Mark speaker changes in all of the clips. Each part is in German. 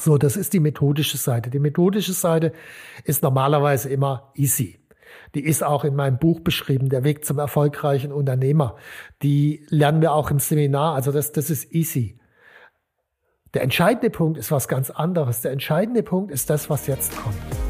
Speaker 1: So, das ist die methodische Seite. Die methodische Seite ist normalerweise immer easy. Die ist auch in meinem Buch beschrieben, der Weg zum erfolgreichen Unternehmer. Die lernen wir auch im Seminar. Also das, das ist easy. Der entscheidende Punkt ist was ganz anderes. Der entscheidende Punkt ist das, was jetzt kommt.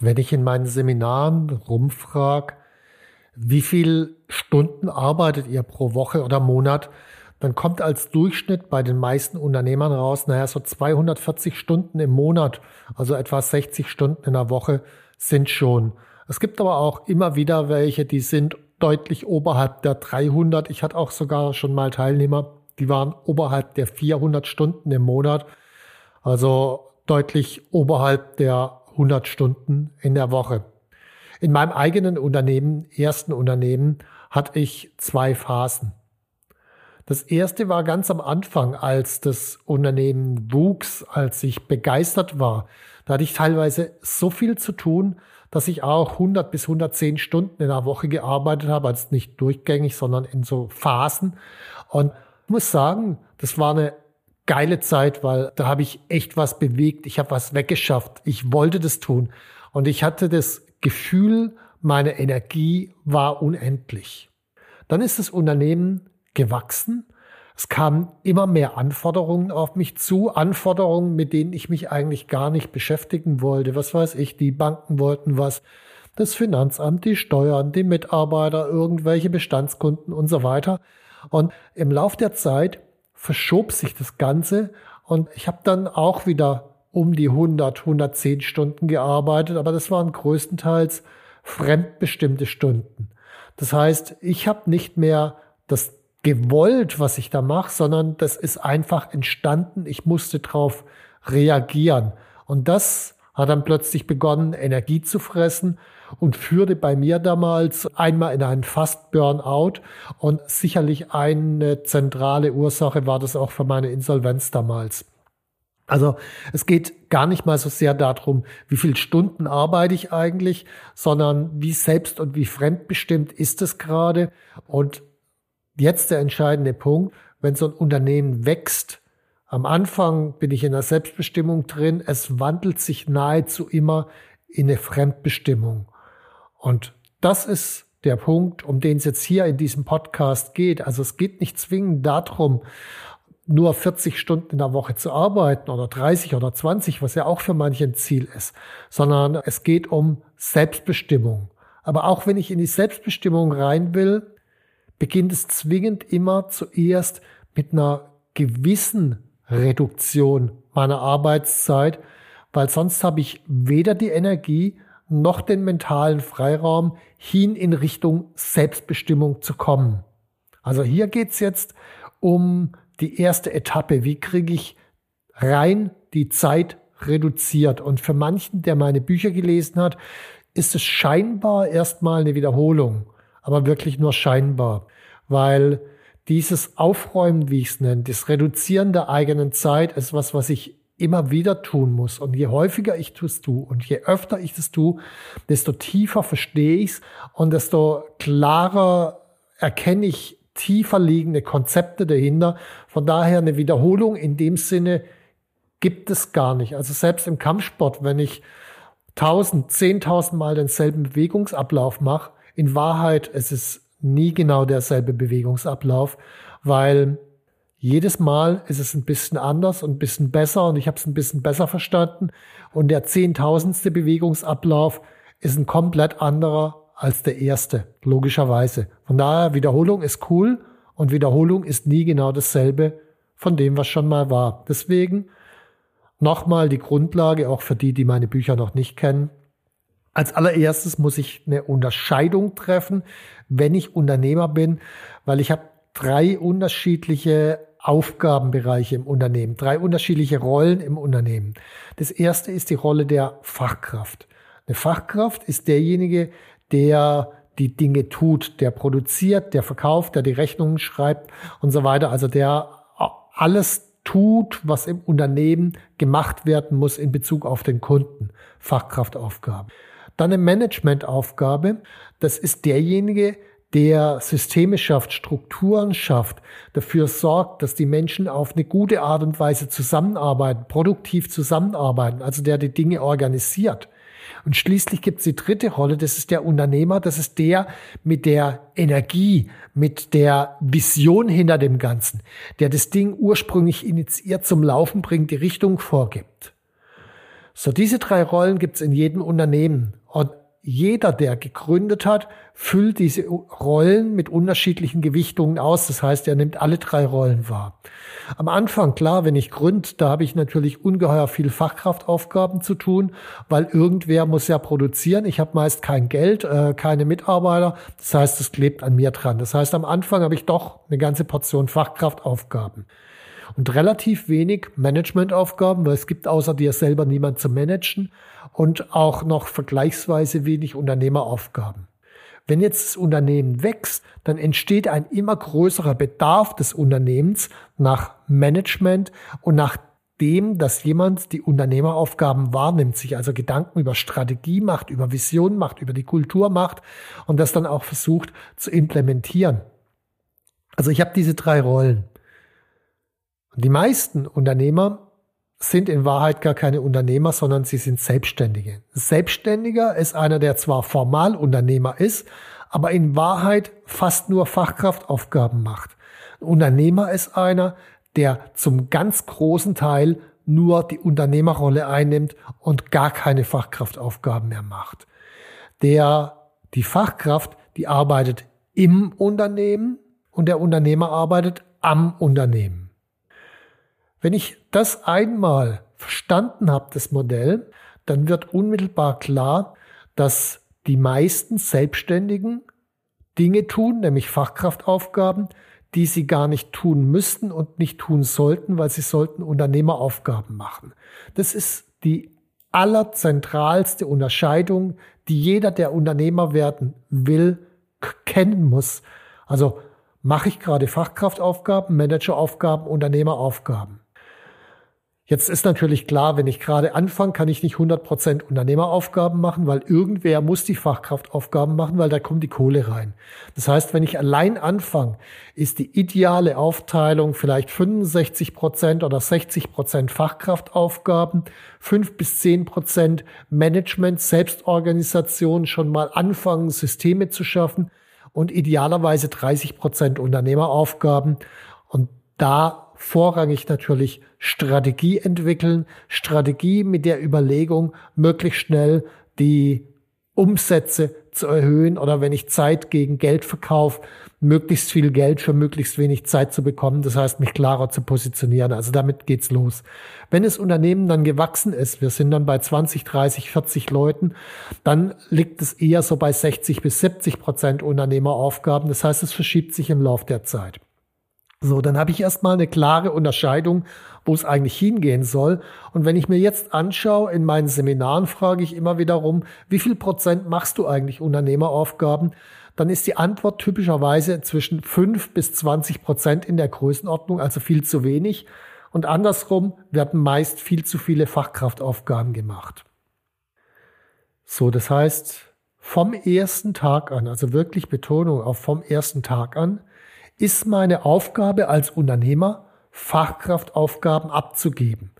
Speaker 1: Wenn ich in meinen Seminaren rumfrage, wie viel Stunden arbeitet ihr pro Woche oder Monat, dann kommt als Durchschnitt bei den meisten Unternehmern raus, naja, so 240 Stunden im Monat, also etwa 60 Stunden in der Woche sind schon. Es gibt aber auch immer wieder welche, die sind deutlich oberhalb der 300. Ich hatte auch sogar schon mal Teilnehmer, die waren oberhalb der 400 Stunden im Monat, also deutlich oberhalb der 100 Stunden in der Woche. In meinem eigenen Unternehmen, ersten Unternehmen, hatte ich zwei Phasen. Das erste war ganz am Anfang, als das Unternehmen wuchs, als ich begeistert war. Da hatte ich teilweise so viel zu tun, dass ich auch 100 bis 110 Stunden in der Woche gearbeitet habe, also nicht durchgängig, sondern in so Phasen. Und ich muss sagen, das war eine geile Zeit, weil da habe ich echt was bewegt. Ich habe was weggeschafft. Ich wollte das tun. Und ich hatte das Gefühl, meine Energie war unendlich. Dann ist das Unternehmen gewachsen. Es kamen immer mehr Anforderungen auf mich zu, Anforderungen, mit denen ich mich eigentlich gar nicht beschäftigen wollte. Was weiß ich, die Banken wollten was, das Finanzamt, die Steuern, die Mitarbeiter, irgendwelche Bestandskunden und so weiter. Und im Lauf der Zeit verschob sich das Ganze und ich habe dann auch wieder um die 100, 110 Stunden gearbeitet, aber das waren größtenteils fremdbestimmte Stunden. Das heißt, ich habe nicht mehr das gewollt, was ich da mache, sondern das ist einfach entstanden. Ich musste darauf reagieren. Und das hat dann plötzlich begonnen, Energie zu fressen und führte bei mir damals einmal in einen Fast-Burnout und sicherlich eine zentrale Ursache war das auch für meine Insolvenz damals. Also es geht gar nicht mal so sehr darum, wie viele Stunden arbeite ich eigentlich, sondern wie selbst und wie fremdbestimmt ist es gerade. Und jetzt der entscheidende Punkt, wenn so ein Unternehmen wächst, am Anfang bin ich in der Selbstbestimmung drin, es wandelt sich nahezu immer in eine Fremdbestimmung. Und das ist der Punkt, um den es jetzt hier in diesem Podcast geht. Also es geht nicht zwingend darum, nur 40 Stunden in der Woche zu arbeiten oder 30 oder 20, was ja auch für manche ein Ziel ist, sondern es geht um Selbstbestimmung. Aber auch wenn ich in die Selbstbestimmung rein will, beginnt es zwingend immer zuerst mit einer gewissen Reduktion meiner Arbeitszeit, weil sonst habe ich weder die Energie noch den mentalen Freiraum hin in Richtung Selbstbestimmung zu kommen. Also hier geht's jetzt um die erste Etappe. Wie kriege ich rein die Zeit reduziert? Und für manchen, der meine Bücher gelesen hat, ist es scheinbar erstmal eine Wiederholung, aber wirklich nur scheinbar, weil dieses Aufräumen, wie ich es nenne, das Reduzieren der eigenen Zeit ist was, was ich immer wieder tun muss. Und je häufiger ich das tue und je öfter ich das tue, desto tiefer verstehe ich es und desto klarer erkenne ich tiefer liegende Konzepte dahinter. Von daher eine Wiederholung in dem Sinne gibt es gar nicht. Also selbst im Kampfsport, wenn ich tausend, zehntausend Mal denselben Bewegungsablauf mache, in Wahrheit es ist nie genau derselbe Bewegungsablauf, weil jedes Mal ist es ein bisschen anders und ein bisschen besser und ich habe es ein bisschen besser verstanden. Und der zehntausendste Bewegungsablauf ist ein komplett anderer als der erste, logischerweise. Von daher, Wiederholung ist cool und Wiederholung ist nie genau dasselbe von dem, was schon mal war. Deswegen nochmal die Grundlage, auch für die, die meine Bücher noch nicht kennen. Als allererstes muss ich eine Unterscheidung treffen, wenn ich Unternehmer bin, weil ich habe drei unterschiedliche Aufgabenbereiche im Unternehmen, drei unterschiedliche Rollen im Unternehmen. Das erste ist die Rolle der Fachkraft. Eine Fachkraft ist derjenige, der die Dinge tut, der produziert, der verkauft, der die Rechnungen schreibt und so weiter. Also der alles tut, was im Unternehmen gemacht werden muss in Bezug auf den Kunden. Fachkraftaufgabe. Dann eine Managementaufgabe. Das ist derjenige, der Systeme schafft, Strukturen schafft, dafür sorgt, dass die Menschen auf eine gute Art und Weise zusammenarbeiten, produktiv zusammenarbeiten, also der die Dinge organisiert. Und schließlich gibt es die dritte Rolle, das ist der Unternehmer, das ist der mit der Energie, mit der Vision hinter dem Ganzen, der das Ding ursprünglich initiiert zum Laufen bringt, die Richtung vorgibt. So, diese drei Rollen gibt es in jedem Unternehmen. Und jeder, der gegründet hat, füllt diese Rollen mit unterschiedlichen Gewichtungen aus. Das heißt, er nimmt alle drei Rollen wahr. Am Anfang, klar, wenn ich gründe, da habe ich natürlich ungeheuer viel Fachkraftaufgaben zu tun, weil irgendwer muss ja produzieren. Ich habe meist kein Geld, äh, keine Mitarbeiter. Das heißt, es klebt an mir dran. Das heißt, am Anfang habe ich doch eine ganze Portion Fachkraftaufgaben und relativ wenig Managementaufgaben, weil es gibt außer dir selber niemand zu managen und auch noch vergleichsweise wenig Unternehmeraufgaben. Wenn jetzt das Unternehmen wächst, dann entsteht ein immer größerer Bedarf des Unternehmens nach Management und nach dem, dass jemand die Unternehmeraufgaben wahrnimmt, sich also Gedanken über Strategie macht, über Vision macht, über die Kultur macht und das dann auch versucht zu implementieren. Also ich habe diese drei Rollen. Die meisten Unternehmer sind in Wahrheit gar keine Unternehmer, sondern sie sind Selbstständige. Selbstständiger ist einer, der zwar formal Unternehmer ist, aber in Wahrheit fast nur Fachkraftaufgaben macht. Ein Unternehmer ist einer, der zum ganz großen Teil nur die Unternehmerrolle einnimmt und gar keine Fachkraftaufgaben mehr macht. Der, die Fachkraft, die arbeitet im Unternehmen und der Unternehmer arbeitet am Unternehmen. Wenn ich das einmal verstanden habe, das Modell, dann wird unmittelbar klar, dass die meisten Selbstständigen Dinge tun, nämlich Fachkraftaufgaben, die sie gar nicht tun müssten und nicht tun sollten, weil sie sollten Unternehmeraufgaben machen. Das ist die allerzentralste Unterscheidung, die jeder, der Unternehmer werden will, kennen muss. Also mache ich gerade Fachkraftaufgaben, Manageraufgaben, Unternehmeraufgaben. Jetzt ist natürlich klar, wenn ich gerade anfange, kann ich nicht 100% Unternehmeraufgaben machen, weil irgendwer muss die Fachkraftaufgaben machen, weil da kommt die Kohle rein. Das heißt, wenn ich allein anfange, ist die ideale Aufteilung vielleicht 65% oder 60% Fachkraftaufgaben, 5 bis 10% Management, Selbstorganisation, schon mal anfangen, Systeme zu schaffen und idealerweise 30% Unternehmeraufgaben. Und da vorrangig natürlich Strategie entwickeln, Strategie mit der Überlegung, möglichst schnell die Umsätze zu erhöhen oder wenn ich Zeit gegen Geld verkaufe, möglichst viel Geld für möglichst wenig Zeit zu bekommen. Das heißt, mich klarer zu positionieren. Also damit geht's los. Wenn das Unternehmen dann gewachsen ist, wir sind dann bei 20, 30, 40 Leuten, dann liegt es eher so bei 60 bis 70 Prozent Unternehmeraufgaben. Das heißt, es verschiebt sich im Lauf der Zeit. So, dann habe ich erstmal eine klare Unterscheidung, wo es eigentlich hingehen soll. Und wenn ich mir jetzt anschaue, in meinen Seminaren frage ich immer wiederum, wie viel Prozent machst du eigentlich Unternehmeraufgaben? Dann ist die Antwort typischerweise zwischen 5 bis 20 Prozent in der Größenordnung, also viel zu wenig. Und andersrum werden meist viel zu viele Fachkraftaufgaben gemacht. So, das heißt, vom ersten Tag an, also wirklich Betonung auf vom ersten Tag an, ist meine Aufgabe als Unternehmer, Fachkraftaufgaben abzugeben.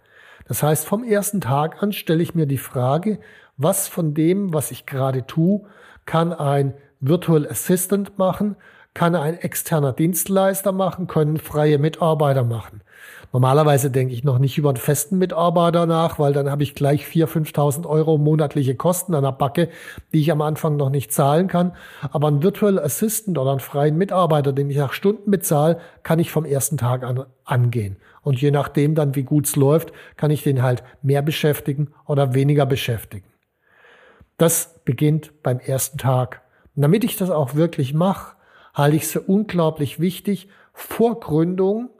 Speaker 1: Das heißt, vom ersten Tag an stelle ich mir die Frage, was von dem, was ich gerade tue, kann ein Virtual Assistant machen, kann ein externer Dienstleister machen, können freie Mitarbeiter machen. Normalerweise denke ich noch nicht über einen festen Mitarbeiter nach, weil dann habe ich gleich 4.000, 5.000 Euro monatliche Kosten an der Backe, die ich am Anfang noch nicht zahlen kann. Aber ein Virtual Assistant oder einen freien Mitarbeiter, den ich nach Stunden bezahle, kann ich vom ersten Tag an angehen. Und je nachdem dann, wie gut es läuft, kann ich den halt mehr beschäftigen oder weniger beschäftigen. Das beginnt beim ersten Tag. Und damit ich das auch wirklich mache, halte ich es für unglaublich wichtig, vor Gründung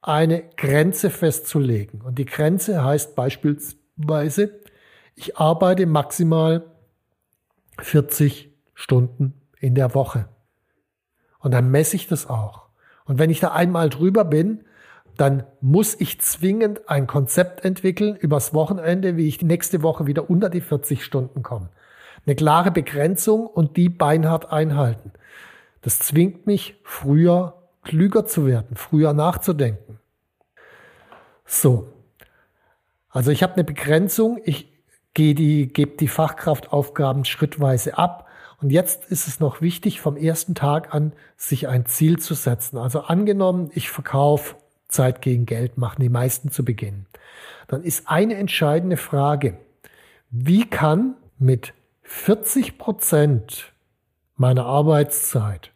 Speaker 1: eine Grenze festzulegen. Und die Grenze heißt beispielsweise, ich arbeite maximal 40 Stunden in der Woche. Und dann messe ich das auch. Und wenn ich da einmal drüber bin, dann muss ich zwingend ein Konzept entwickeln übers Wochenende, wie ich nächste Woche wieder unter die 40 Stunden komme. Eine klare Begrenzung und die beinhart einhalten. Das zwingt mich, früher klüger zu werden, früher nachzudenken. So. Also ich habe eine Begrenzung, ich gehe die, gebe die Fachkraftaufgaben schrittweise ab. Und jetzt ist es noch wichtig, vom ersten Tag an sich ein Ziel zu setzen. Also angenommen, ich verkaufe Zeit gegen Geld, machen die meisten zu Beginn. Dann ist eine entscheidende Frage, wie kann mit 40 Prozent meiner Arbeitszeit,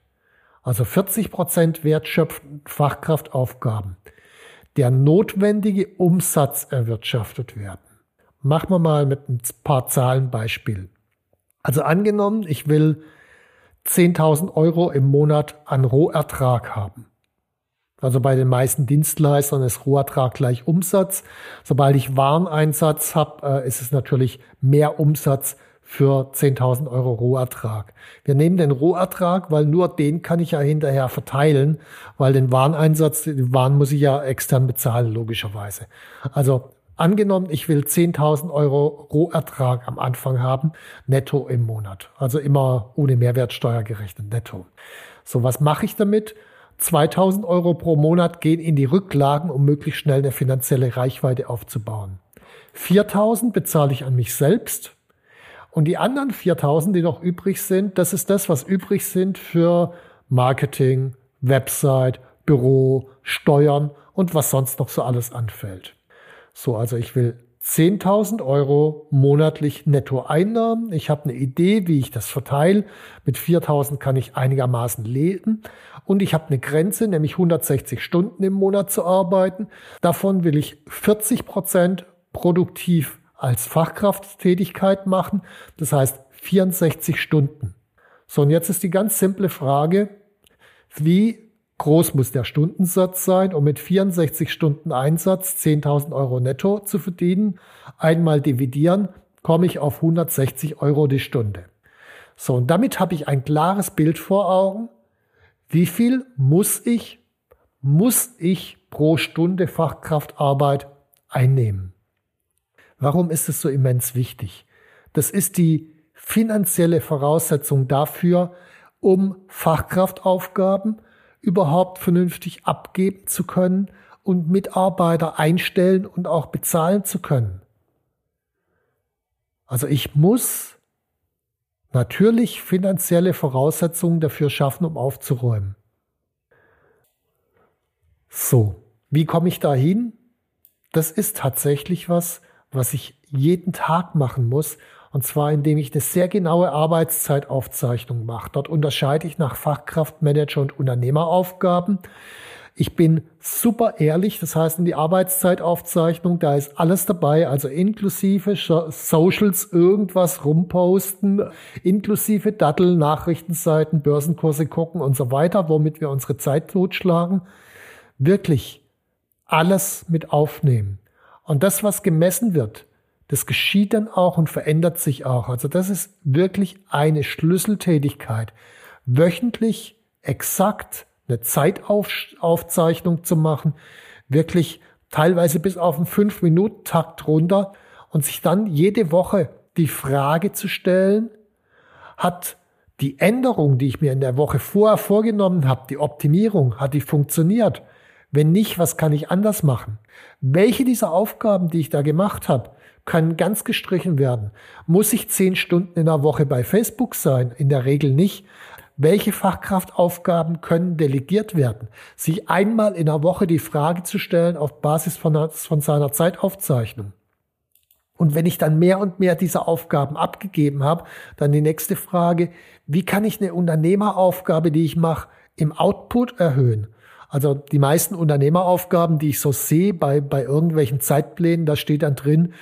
Speaker 1: also 40 Prozent wertschöpfend Fachkraftaufgaben, der notwendige Umsatz erwirtschaftet werden. Machen wir mal mit ein paar Zahlenbeispielen. Also angenommen, ich will 10.000 Euro im Monat an Rohertrag haben. Also bei den meisten Dienstleistern ist Rohertrag gleich Umsatz. Sobald ich Wareneinsatz habe, äh, ist es natürlich mehr Umsatz für 10.000 Euro Rohertrag. Wir nehmen den Rohertrag, weil nur den kann ich ja hinterher verteilen, weil den Wareneinsatz, die Waren muss ich ja extern bezahlen, logischerweise. Also angenommen, ich will 10.000 Euro Rohertrag am Anfang haben, netto im Monat. Also immer ohne Mehrwertsteuer gerechnet, netto. So, was mache ich damit? 2000 Euro pro Monat gehen in die Rücklagen, um möglichst schnell eine finanzielle Reichweite aufzubauen. 4000 bezahle ich an mich selbst und die anderen 4000, die noch übrig sind, das ist das, was übrig sind für Marketing, Website, Büro, Steuern und was sonst noch so alles anfällt. So, also ich will 10.000 Euro monatlich Nettoeinnahmen. Ich habe eine Idee, wie ich das verteile. Mit 4.000 kann ich einigermaßen leben. Und ich habe eine Grenze, nämlich 160 Stunden im Monat zu arbeiten. Davon will ich 40 Prozent produktiv als Fachkrafttätigkeit machen. Das heißt 64 Stunden. So, und jetzt ist die ganz simple Frage, wie groß muss der Stundensatz sein, um mit 64 Stunden Einsatz 10.000 Euro netto zu verdienen? Einmal dividieren, komme ich auf 160 Euro die Stunde. So, und damit habe ich ein klares Bild vor Augen. Wie viel muss ich, muss ich pro Stunde Fachkraftarbeit einnehmen? Warum ist es so immens wichtig? Das ist die finanzielle Voraussetzung dafür, um Fachkraftaufgaben überhaupt vernünftig abgeben zu können und Mitarbeiter einstellen und auch bezahlen zu können. Also ich muss natürlich finanzielle Voraussetzungen dafür schaffen, um aufzuräumen. So, wie komme ich da hin? Das ist tatsächlich was, was ich jeden Tag machen muss. Und zwar, indem ich eine sehr genaue Arbeitszeitaufzeichnung mache. Dort unterscheide ich nach Fachkraft, Manager und Unternehmeraufgaben. Ich bin super ehrlich, das heißt in die Arbeitszeitaufzeichnung, da ist alles dabei, also inklusive Socials, irgendwas rumposten, inklusive Dattel, Nachrichtenseiten, Börsenkurse gucken und so weiter, womit wir unsere Zeit totschlagen. Wirklich alles mit aufnehmen. Und das, was gemessen wird, das geschieht dann auch und verändert sich auch. Also das ist wirklich eine Schlüsseltätigkeit. Wöchentlich exakt eine Zeitaufzeichnung zu machen, wirklich teilweise bis auf einen 5-Minuten-Takt runter und sich dann jede Woche die Frage zu stellen, hat die Änderung, die ich mir in der Woche vorher vorgenommen habe, die Optimierung, hat die funktioniert? Wenn nicht, was kann ich anders machen? Welche dieser Aufgaben, die ich da gemacht habe, können ganz gestrichen werden. Muss ich zehn Stunden in der Woche bei Facebook sein? In der Regel nicht. Welche Fachkraftaufgaben können delegiert werden? Sich einmal in der Woche die Frage zu stellen auf Basis von, von seiner Zeitaufzeichnung. Und wenn ich dann mehr und mehr dieser Aufgaben abgegeben habe, dann die nächste Frage, wie kann ich eine Unternehmeraufgabe, die ich mache, im Output erhöhen? Also die meisten Unternehmeraufgaben, die ich so sehe bei, bei irgendwelchen Zeitplänen, da steht dann drin,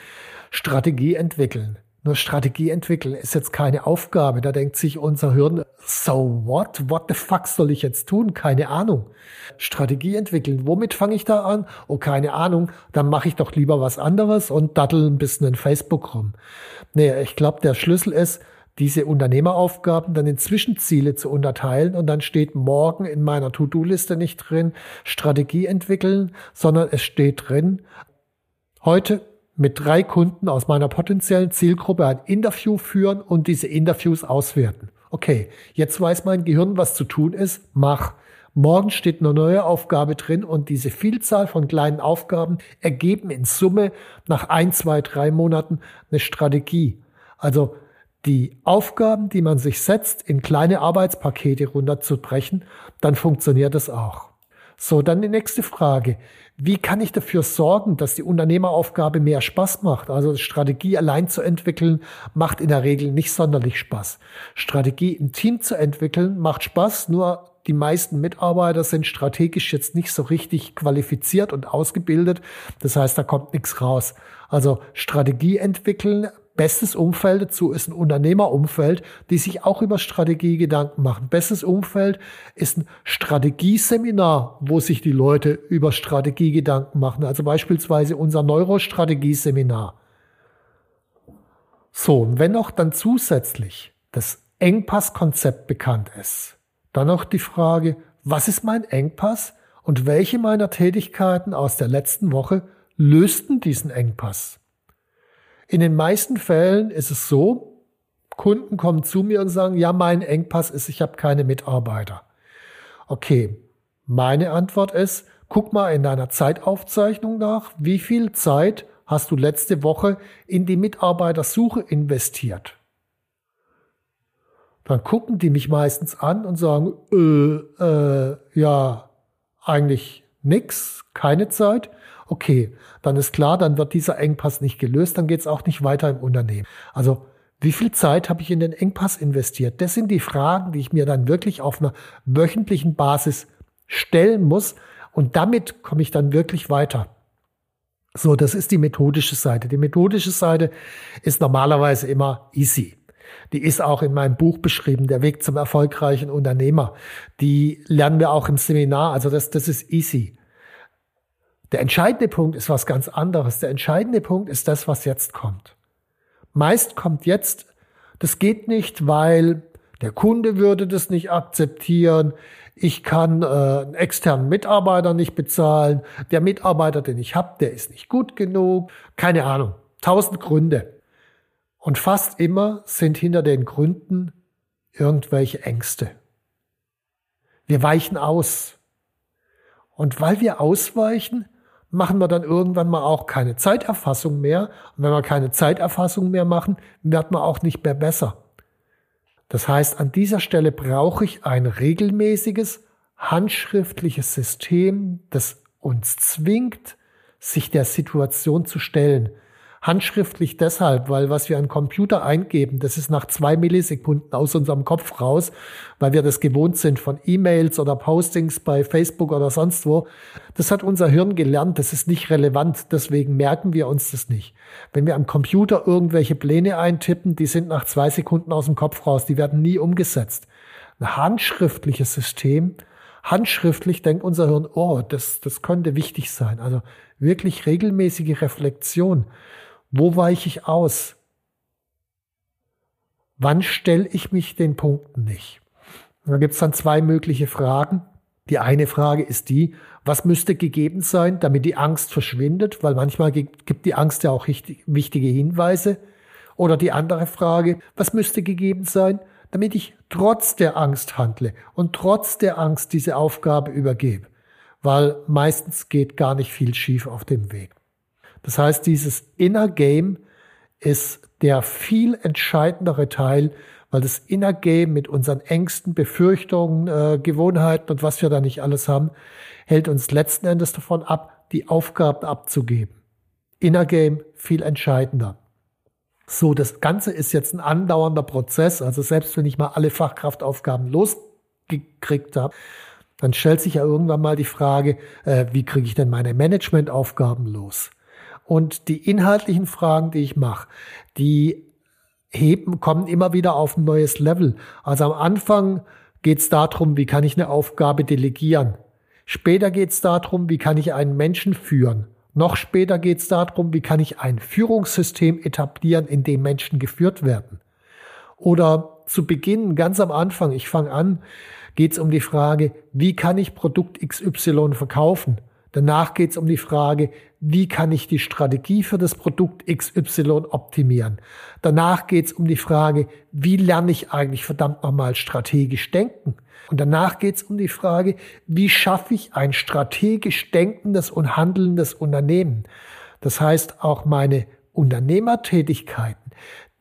Speaker 1: Strategie entwickeln. Nur Strategie entwickeln ist jetzt keine Aufgabe. Da denkt sich unser Hirn, so what? What the fuck soll ich jetzt tun? Keine Ahnung. Strategie entwickeln. Womit fange ich da an? Oh, keine Ahnung. Dann mache ich doch lieber was anderes und dattel ein bisschen in Facebook rum. Nee, ich glaube, der Schlüssel ist, diese Unternehmeraufgaben dann in Zwischenziele zu unterteilen und dann steht morgen in meiner To-Do-Liste nicht drin Strategie entwickeln, sondern es steht drin, heute mit drei Kunden aus meiner potenziellen Zielgruppe ein Interview führen und diese Interviews auswerten. Okay, jetzt weiß mein Gehirn, was zu tun ist, mach. Morgen steht eine neue Aufgabe drin und diese Vielzahl von kleinen Aufgaben ergeben in Summe nach ein, zwei, drei Monaten eine Strategie. Also die Aufgaben, die man sich setzt, in kleine Arbeitspakete runterzubrechen, dann funktioniert es auch. So, dann die nächste Frage. Wie kann ich dafür sorgen, dass die Unternehmeraufgabe mehr Spaß macht? Also Strategie allein zu entwickeln, macht in der Regel nicht sonderlich Spaß. Strategie im Team zu entwickeln, macht Spaß, nur die meisten Mitarbeiter sind strategisch jetzt nicht so richtig qualifiziert und ausgebildet. Das heißt, da kommt nichts raus. Also Strategie entwickeln, Bestes Umfeld dazu ist ein Unternehmerumfeld, die sich auch über Strategie Gedanken machen. Bestes Umfeld ist ein Strategieseminar, wo sich die Leute über Strategie Gedanken machen. Also beispielsweise unser Neurostrategieseminar. So, und wenn noch dann zusätzlich das Engpasskonzept bekannt ist, dann noch die Frage, was ist mein Engpass und welche meiner Tätigkeiten aus der letzten Woche lösten diesen Engpass? In den meisten Fällen ist es so, Kunden kommen zu mir und sagen, ja, mein Engpass ist, ich habe keine Mitarbeiter. Okay, meine Antwort ist, guck mal in deiner Zeitaufzeichnung nach, wie viel Zeit hast du letzte Woche in die Mitarbeitersuche investiert. Dann gucken die mich meistens an und sagen, äh, äh, ja, eigentlich nix, keine Zeit. Okay, dann ist klar, dann wird dieser Engpass nicht gelöst, dann geht es auch nicht weiter im Unternehmen. Also wie viel Zeit habe ich in den Engpass investiert? Das sind die Fragen, die ich mir dann wirklich auf einer wöchentlichen Basis stellen muss. Und damit komme ich dann wirklich weiter. So, das ist die methodische Seite. Die methodische Seite ist normalerweise immer easy. Die ist auch in meinem Buch beschrieben, der Weg zum erfolgreichen Unternehmer. Die lernen wir auch im Seminar. Also das, das ist easy. Der entscheidende Punkt ist was ganz anderes. Der entscheidende Punkt ist das, was jetzt kommt. Meist kommt jetzt, das geht nicht, weil der Kunde würde das nicht akzeptieren. Ich kann äh, einen externen Mitarbeiter nicht bezahlen. Der Mitarbeiter, den ich habe, der ist nicht gut genug. Keine Ahnung. Tausend Gründe. Und fast immer sind hinter den Gründen irgendwelche Ängste. Wir weichen aus. Und weil wir ausweichen, machen wir dann irgendwann mal auch keine Zeiterfassung mehr. Und wenn wir keine Zeiterfassung mehr machen, wird man auch nicht mehr besser. Das heißt, an dieser Stelle brauche ich ein regelmäßiges, handschriftliches System, das uns zwingt, sich der Situation zu stellen. Handschriftlich deshalb, weil was wir an Computer eingeben, das ist nach zwei Millisekunden aus unserem Kopf raus, weil wir das gewohnt sind von E-Mails oder Postings bei Facebook oder sonst wo. Das hat unser Hirn gelernt, das ist nicht relevant, deswegen merken wir uns das nicht. Wenn wir am Computer irgendwelche Pläne eintippen, die sind nach zwei Sekunden aus dem Kopf raus, die werden nie umgesetzt. Ein handschriftliches System, handschriftlich denkt unser Hirn, oh, das, das könnte wichtig sein. Also wirklich regelmäßige Reflexion. Wo weiche ich aus? Wann stelle ich mich den Punkten nicht? da gibt es dann zwei mögliche Fragen. Die eine Frage ist die, was müsste gegeben sein, damit die Angst verschwindet? Weil manchmal gibt die Angst ja auch wichtige Hinweise. Oder die andere Frage, was müsste gegeben sein, damit ich trotz der Angst handle und trotz der Angst diese Aufgabe übergebe? Weil meistens geht gar nicht viel schief auf dem Weg. Das heißt, dieses Inner Game ist der viel entscheidendere Teil, weil das Inner Game mit unseren Ängsten, Befürchtungen, äh, Gewohnheiten und was wir da nicht alles haben, hält uns letzten Endes davon ab, die Aufgaben abzugeben. Inner Game viel entscheidender. So, das Ganze ist jetzt ein andauernder Prozess. Also selbst wenn ich mal alle Fachkraftaufgaben losgekriegt habe, dann stellt sich ja irgendwann mal die Frage, äh, wie kriege ich denn meine Managementaufgaben los? Und die inhaltlichen Fragen, die ich mache, die heben, kommen immer wieder auf ein neues Level. Also am Anfang geht es darum, wie kann ich eine Aufgabe delegieren. Später geht es darum, wie kann ich einen Menschen führen. Noch später geht es darum, wie kann ich ein Führungssystem etablieren, in dem Menschen geführt werden. Oder zu Beginn, ganz am Anfang, ich fange an, geht es um die Frage, wie kann ich Produkt XY verkaufen? Danach geht es um die Frage, wie kann ich die Strategie für das Produkt XY optimieren? Danach geht es um die Frage, wie lerne ich eigentlich verdammt nochmal strategisch denken? Und danach geht es um die Frage, wie schaffe ich ein strategisch denkendes und handelndes Unternehmen? Das heißt, auch meine Unternehmertätigkeiten,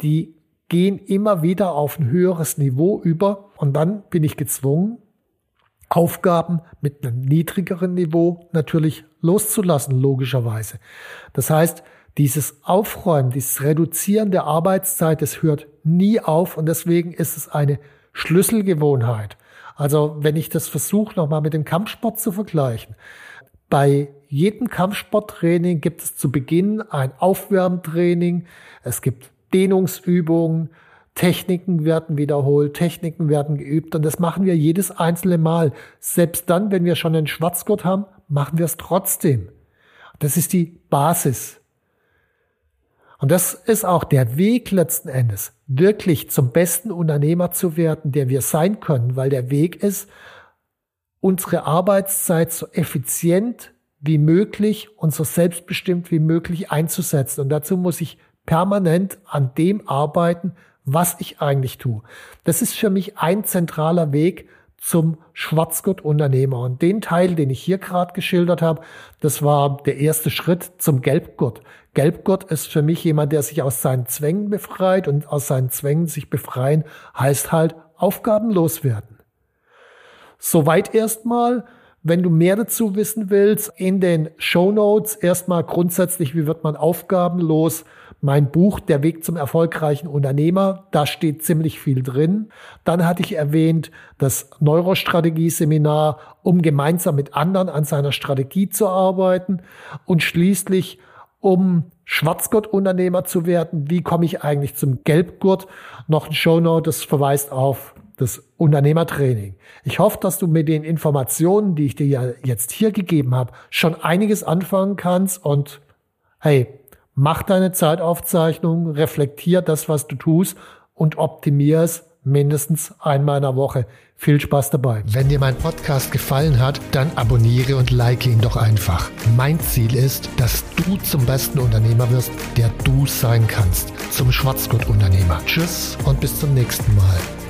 Speaker 1: die gehen immer wieder auf ein höheres Niveau über und dann bin ich gezwungen, Aufgaben mit einem niedrigeren Niveau natürlich loszulassen, logischerweise. Das heißt, dieses Aufräumen, dieses Reduzieren der Arbeitszeit, das hört nie auf und deswegen ist es eine Schlüsselgewohnheit. Also wenn ich das versuche, nochmal mit dem Kampfsport zu vergleichen. Bei jedem Kampfsporttraining gibt es zu Beginn ein Aufwärmtraining, es gibt Dehnungsübungen, Techniken werden wiederholt, Techniken werden geübt und das machen wir jedes einzelne Mal. Selbst dann, wenn wir schon einen Schwarzgurt haben, machen wir es trotzdem. Das ist die Basis. Und das ist auch der Weg letzten Endes, wirklich zum besten Unternehmer zu werden, der wir sein können, weil der Weg ist, unsere Arbeitszeit so effizient wie möglich und so selbstbestimmt wie möglich einzusetzen. Und dazu muss ich permanent an dem arbeiten, was ich eigentlich tue. Das ist für mich ein zentraler Weg zum Schwarzgurt-Unternehmer. Und den Teil, den ich hier gerade geschildert habe, das war der erste Schritt zum Gelbgurt. Gelbgurt ist für mich jemand, der sich aus seinen Zwängen befreit und aus seinen Zwängen sich befreien heißt halt Aufgaben loswerden. Soweit erstmal. Wenn du mehr dazu wissen willst, in den Show Notes erstmal grundsätzlich, wie wird man aufgabenlos? Mein Buch Der Weg zum erfolgreichen Unternehmer, da steht ziemlich viel drin. Dann hatte ich erwähnt das Neurostrategie-Seminar, um gemeinsam mit anderen an seiner Strategie zu arbeiten. Und schließlich, um Schwarzgurt-Unternehmer zu werden, wie komme ich eigentlich zum Gelbgurt? Noch ein Shownote, das verweist auf das Unternehmertraining. Ich hoffe, dass du mit den Informationen, die ich dir ja jetzt hier gegeben habe, schon einiges anfangen kannst und hey, mach deine Zeitaufzeichnung, reflektier das, was du tust und optimier es mindestens einmal in der Woche. Viel Spaß dabei.
Speaker 2: Wenn dir mein Podcast gefallen hat, dann abonniere und like ihn doch einfach. Mein Ziel ist, dass du zum besten Unternehmer wirst, der du sein kannst. Zum Schwarzgurt-Unternehmer. Tschüss und bis zum nächsten Mal.